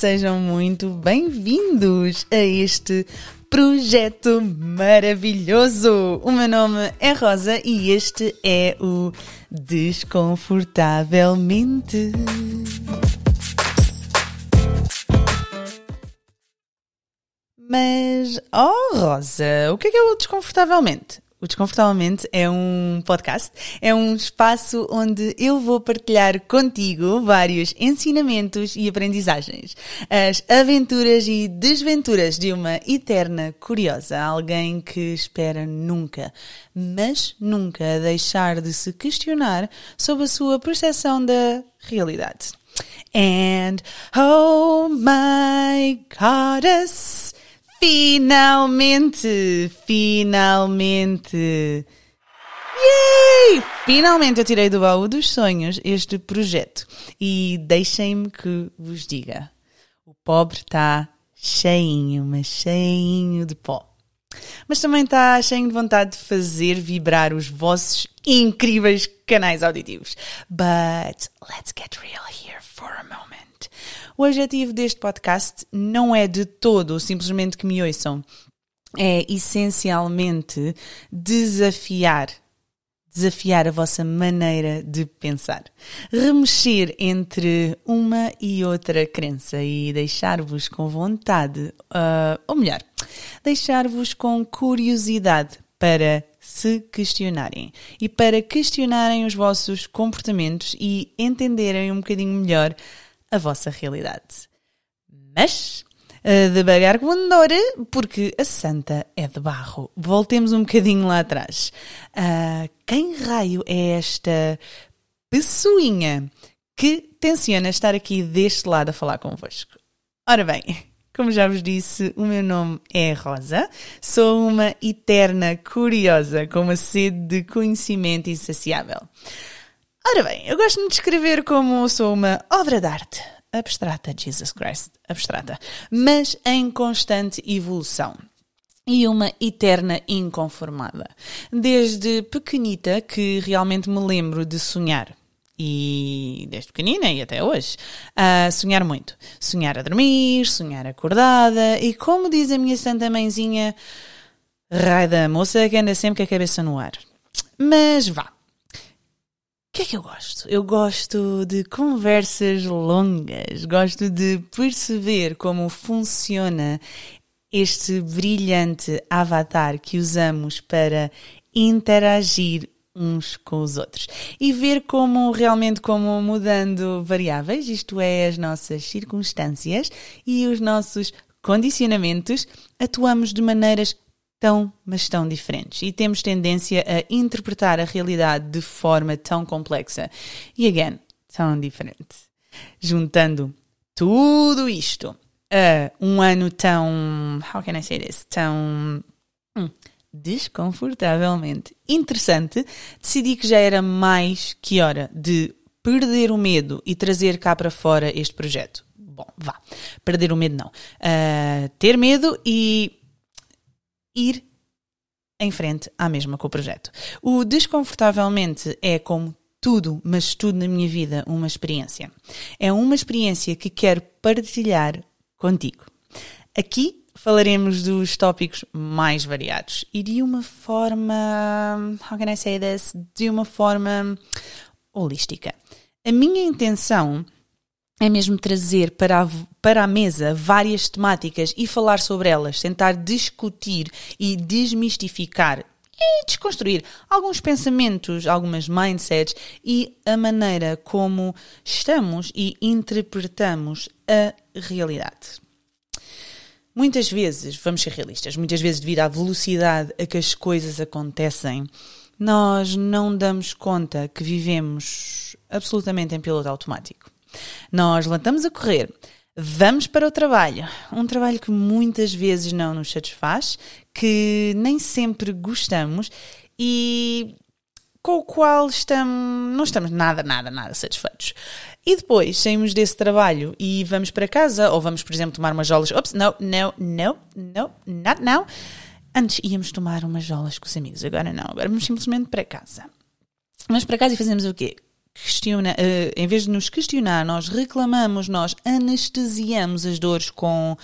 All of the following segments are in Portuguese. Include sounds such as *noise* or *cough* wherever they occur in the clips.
sejam muito bem-vindos a este projeto maravilhoso. O meu nome é Rosa e este é o Desconfortavelmente. Mas, oh Rosa, o que é que é o Desconfortavelmente? O Desconfortavelmente é um podcast, é um espaço onde eu vou partilhar contigo vários ensinamentos e aprendizagens, as aventuras e desventuras de uma eterna curiosa, alguém que espera nunca, mas nunca deixar de se questionar sobre a sua percepção da realidade. And oh my goddess! Finalmente! Finalmente! Yay! Finalmente eu tirei do baú dos sonhos este projeto. E deixem-me que vos diga: o pobre está cheinho, mas cheinho de pó. Mas também está cheio de vontade de fazer vibrar os vossos incríveis canais auditivos. But let's get real here for a moment. O objetivo deste podcast não é de todo simplesmente que me ouçam. É essencialmente desafiar desafiar a vossa maneira de pensar, remexer entre uma e outra crença e deixar-vos com vontade, uh, ou melhor, deixar-vos com curiosidade para se questionarem e para questionarem os vossos comportamentos e entenderem um bocadinho melhor a vossa realidade. Mas uh, devagar com andor, porque a santa é de barro. Voltemos um bocadinho lá atrás. Uh, quem raio é esta pessoinha que tenciona estar aqui deste lado a falar convosco? Ora bem, como já vos disse, o meu nome é Rosa, sou uma eterna curiosa com uma sede de conhecimento insaciável. Ora bem, eu gosto de me descrever como sou uma obra de arte abstrata, Jesus Christ, abstrata, mas em constante evolução e uma eterna inconformada. Desde pequenita que realmente me lembro de sonhar. E desde pequenina e até hoje, a sonhar muito. Sonhar a dormir, sonhar acordada e como diz a minha santa mãezinha, raio da moça que anda sempre com a cabeça no ar. Mas vá, o que é que eu gosto? Eu gosto de conversas longas, gosto de perceber como funciona este brilhante avatar que usamos para interagir uns com os outros e ver como realmente como mudando variáveis, isto é as nossas circunstâncias e os nossos condicionamentos, atuamos de maneiras tão, mas tão diferentes. E temos tendência a interpretar a realidade de forma tão complexa. E, again, tão diferente. Juntando tudo isto a um ano tão. How can I say this? Tão. Hum, desconfortavelmente interessante, decidi que já era mais que hora de perder o medo e trazer cá para fora este projeto. Bom, vá. Perder o medo não. Uh, ter medo e ir em frente à mesma com o projeto. O desconfortavelmente é como tudo, mas tudo na minha vida, uma experiência. É uma experiência que quero partilhar contigo. Aqui falaremos dos tópicos mais variados e de uma forma, how can I say this? De uma forma holística. A minha intenção mesmo trazer para a, para a mesa várias temáticas e falar sobre elas, tentar discutir e desmistificar e desconstruir alguns pensamentos, algumas mindsets e a maneira como estamos e interpretamos a realidade. Muitas vezes, vamos ser realistas, muitas vezes devido à velocidade a que as coisas acontecem, nós não damos conta que vivemos absolutamente em piloto automático. Nós levantamos a correr, vamos para o trabalho. Um trabalho que muitas vezes não nos satisfaz, que nem sempre gostamos e com o qual estamos, não estamos nada, nada, nada satisfeitos. E depois saímos desse trabalho e vamos para casa, ou vamos, por exemplo, tomar umas jolas. Ops, não, não, não, não, not now. Antes íamos tomar umas jolas com os amigos, agora não, agora vamos simplesmente para casa. Vamos para casa e fazemos o quê? Questiona, uh, em vez de nos questionar, nós reclamamos, nós anestesiamos as dores com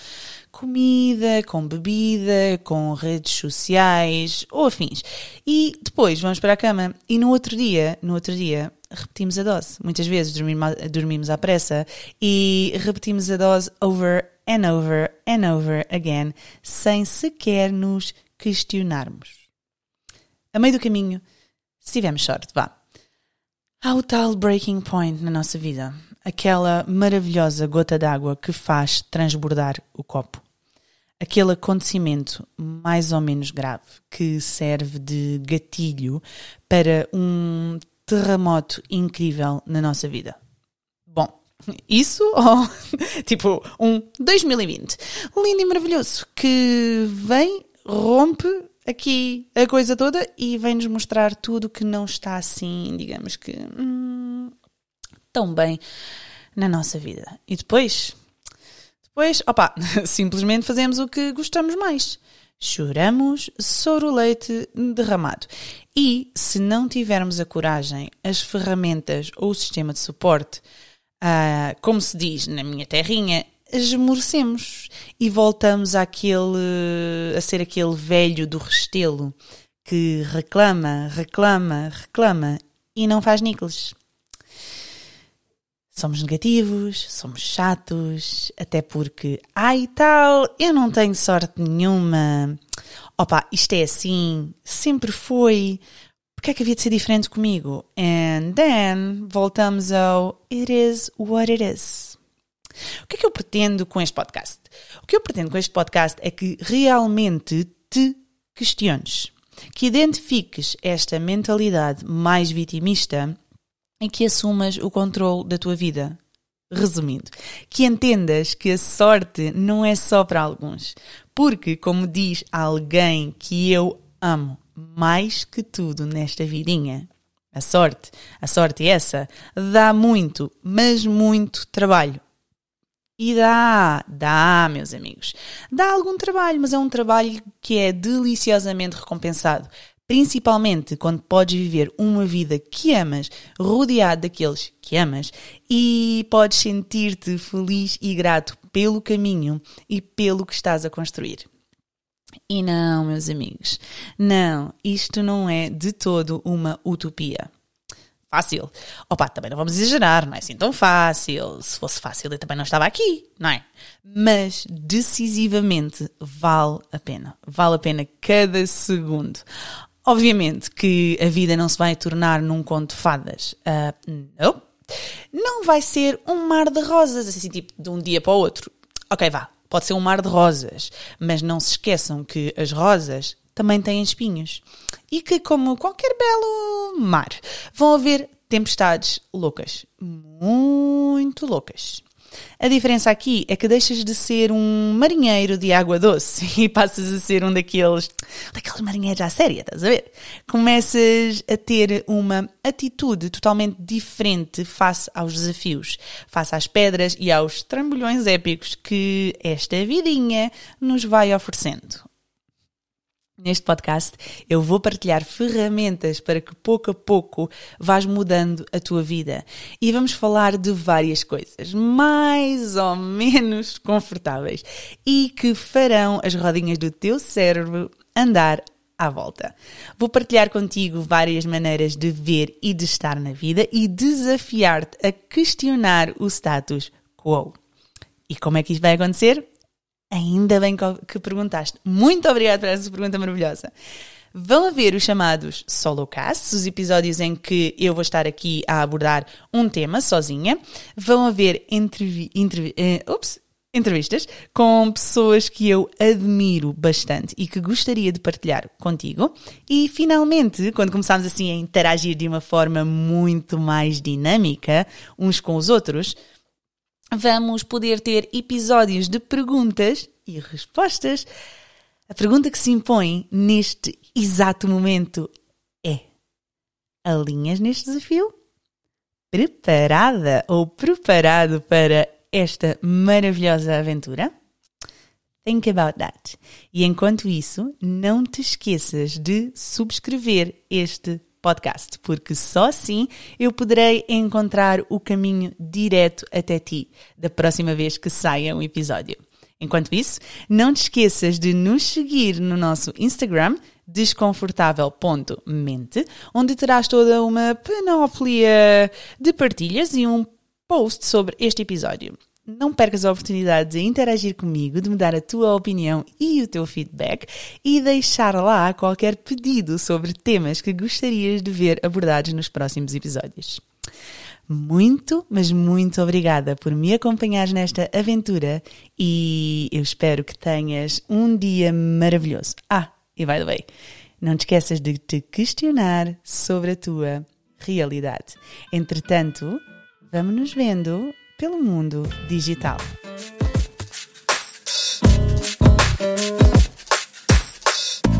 comida, com bebida, com redes sociais ou afins. E depois vamos para a cama e no outro dia, no outro dia, repetimos a dose. Muitas vezes dormimos, dormimos à pressa e repetimos a dose over and over and over again, sem sequer nos questionarmos. A meio do caminho, se tivermos sorte, vá. Há o tal breaking point na nossa vida, aquela maravilhosa gota d'água que faz transbordar o copo. Aquele acontecimento mais ou menos grave que serve de gatilho para um terremoto incrível na nossa vida. Bom, isso ou *laughs* tipo um 2020 lindo e maravilhoso que vem, rompe aqui a coisa toda e vem-nos mostrar tudo que não está assim, digamos que hum, tão bem na nossa vida. E depois Pois, opa, *laughs* simplesmente fazemos o que gostamos mais. Choramos soro leite derramado. E se não tivermos a coragem, as ferramentas ou o sistema de suporte, uh, como se diz na minha terrinha, esmorecemos e voltamos àquele, a ser aquele velho do restelo que reclama, reclama, reclama e não faz níqueles somos negativos, somos chatos, até porque, ai tal, eu não tenho sorte nenhuma. Opa, isto é assim, sempre foi. Porque é que havia de ser diferente comigo? And then voltamos ao It is what it is. O que é que eu pretendo com este podcast? O que eu pretendo com este podcast é que realmente te questiones, que identifiques esta mentalidade mais vitimista em que assumas o controle da tua vida. Resumindo, que entendas que a sorte não é só para alguns, porque, como diz alguém que eu amo mais que tudo nesta vidinha, a sorte, a sorte é essa, dá muito, mas muito trabalho. E dá, dá, meus amigos. Dá algum trabalho, mas é um trabalho que é deliciosamente recompensado principalmente quando podes viver uma vida que amas, rodeado daqueles que amas, e podes sentir-te feliz e grato pelo caminho e pelo que estás a construir. E não, meus amigos, não, isto não é de todo uma utopia. Fácil. Opa, também não vamos exagerar, não é assim tão fácil. Se fosse fácil, eu também não estava aqui, não é? Mas decisivamente vale a pena. Vale a pena cada segundo. Obviamente que a vida não se vai tornar num conto de fadas. Uh, não. Não vai ser um mar de rosas, assim, tipo, de um dia para o outro. Ok, vá, pode ser um mar de rosas, mas não se esqueçam que as rosas também têm espinhos. E que, como qualquer belo mar, vão haver tempestades loucas. Muito loucas. A diferença aqui é que deixas de ser um marinheiro de água doce *laughs* e passas a ser um daqueles, daqueles marinheiros à séria, estás a ver? Começas a ter uma atitude totalmente diferente face aos desafios, face às pedras e aos trambolhões épicos que esta vidinha nos vai oferecendo. Neste podcast eu vou partilhar ferramentas para que pouco a pouco vás mudando a tua vida. E vamos falar de várias coisas mais ou menos confortáveis e que farão as rodinhas do teu cérebro andar à volta. Vou partilhar contigo várias maneiras de ver e de estar na vida e desafiar-te a questionar o status quo. E como é que isto vai acontecer? Ainda bem que perguntaste. Muito obrigada por essa pergunta maravilhosa. Vão haver os chamados solocasts, os episódios em que eu vou estar aqui a abordar um tema sozinha. Vão haver entrevi entrevi uh, ups, entrevistas com pessoas que eu admiro bastante e que gostaria de partilhar contigo. E finalmente, quando começarmos assim a interagir de uma forma muito mais dinâmica uns com os outros, vamos poder ter episódios de perguntas e respostas. A pergunta que se impõe neste exato momento é: alinhas neste desafio? Preparada ou preparado para esta maravilhosa aventura? Think about that. E enquanto isso, não te esqueças de subscrever este podcast, porque só assim eu poderei encontrar o caminho direto até ti da próxima vez que saia um episódio. Enquanto isso, não te esqueças de nos seguir no nosso Instagram, desconfortável.mente, onde terás toda uma panóplia de partilhas e um post sobre este episódio. Não percas a oportunidade de interagir comigo, de me dar a tua opinião e o teu feedback e deixar lá qualquer pedido sobre temas que gostarias de ver abordados nos próximos episódios. Muito, mas muito obrigada por me acompanhar nesta aventura e eu espero que tenhas um dia maravilhoso. Ah, e by the way, não te esqueças de te questionar sobre a tua realidade. Entretanto, vamos nos vendo pelo mundo digital.